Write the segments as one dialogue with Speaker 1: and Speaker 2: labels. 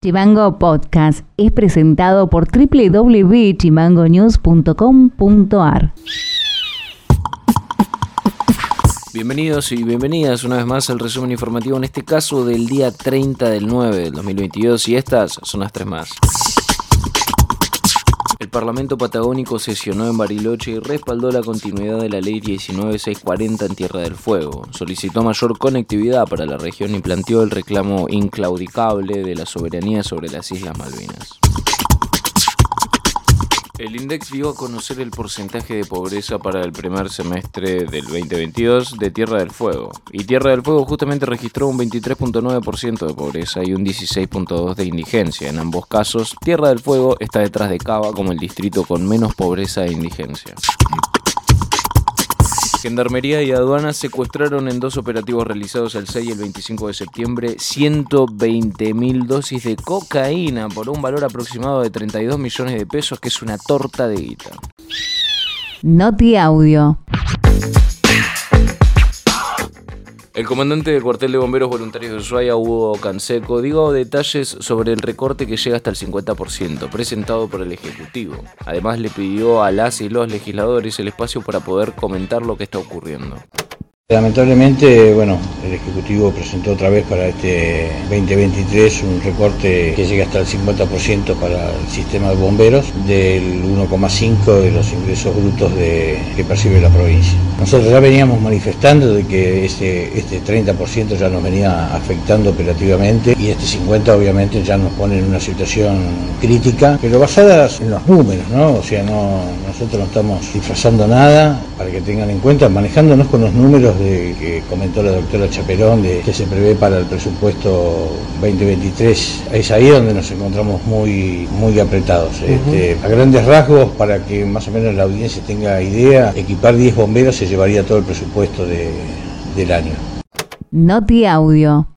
Speaker 1: Chimango Podcast es presentado por www.chimangonews.com.ar.
Speaker 2: Bienvenidos y bienvenidas una vez más al resumen informativo, en este caso del día 30 del 9 del 2022 y estas son las tres más. El Parlamento Patagónico sesionó en Bariloche y respaldó la continuidad de la Ley 19640 en Tierra del Fuego. Solicitó mayor conectividad para la región y planteó el reclamo inclaudicable de la soberanía sobre las Islas Malvinas. El INDEX dio a conocer el porcentaje de pobreza para el primer semestre del 2022 de Tierra del Fuego. Y Tierra del Fuego justamente registró un 23.9% de pobreza y un 16.2% de indigencia. En ambos casos, Tierra del Fuego está detrás de Cava como el distrito con menos pobreza e indigencia. Gendarmería y aduanas secuestraron en dos operativos realizados el 6 y el 25 de septiembre 120.000 dosis de cocaína por un valor aproximado de 32 millones de pesos, que es una torta de guita.
Speaker 1: Noti Audio.
Speaker 2: El comandante del cuartel de bomberos voluntarios de Ushuaia, Hugo Canseco, dio detalles sobre el recorte que llega hasta el 50%, presentado por el Ejecutivo. Además, le pidió a las y los legisladores el espacio para poder comentar lo que está ocurriendo.
Speaker 3: Lamentablemente, bueno, el Ejecutivo presentó otra vez para este 2023 un recorte que llega hasta el 50% para el sistema de bomberos del 1,5 de los ingresos brutos que percibe la provincia. Nosotros ya veníamos manifestando de que este, este 30% ya nos venía afectando operativamente y este 50% obviamente ya nos pone en una situación crítica, pero basadas en los números, ¿no? O sea, no, nosotros no estamos disfrazando nada, para que tengan en cuenta, manejándonos con los números de, que comentó la doctora Chaperón, de que se prevé para el presupuesto 2023. Es ahí donde nos encontramos muy, muy apretados. Este, a grandes rasgos, para que más o menos la audiencia tenga idea, equipar 10 bomberos se llevaría todo el presupuesto de, del año.
Speaker 1: Noti Audio.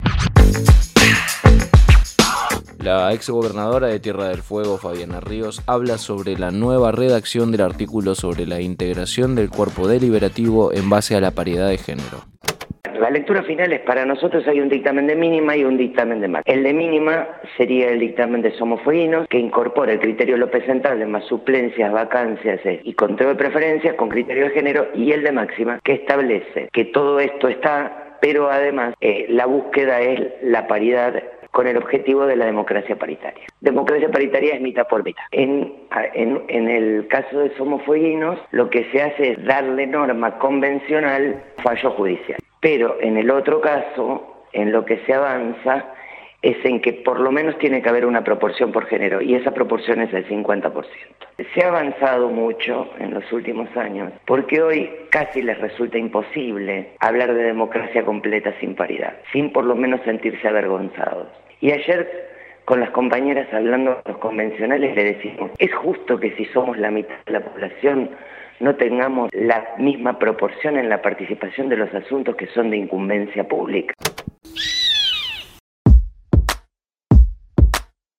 Speaker 2: La ex gobernadora de Tierra del Fuego, Fabiana Ríos, habla sobre la nueva redacción del artículo sobre la integración del cuerpo deliberativo en base a la paridad de género.
Speaker 4: La lectura final es para nosotros hay un dictamen de mínima y un dictamen de máxima. El de mínima sería el dictamen de Somos que incorpora el criterio López Central más suplencias, vacancias eh, y control de preferencias con criterio de género, y el de máxima, que establece que todo esto está, pero además eh, la búsqueda es la paridad con el objetivo de la democracia paritaria. Democracia paritaria es mitad por mitad. En, el caso de Somos lo que se hace es darle norma convencional fallo judicial. Pero en el otro caso, en lo que se avanza, es en que por lo menos tiene que haber una proporción por género y esa proporción es el 50%. Se ha avanzado mucho en los últimos años porque hoy casi les resulta imposible hablar de democracia completa sin paridad, sin por lo menos sentirse avergonzados. Y ayer con las compañeras hablando los convencionales le decimos, es justo que si somos la mitad de la población no tengamos la misma proporción en la participación de los asuntos que son de incumbencia pública.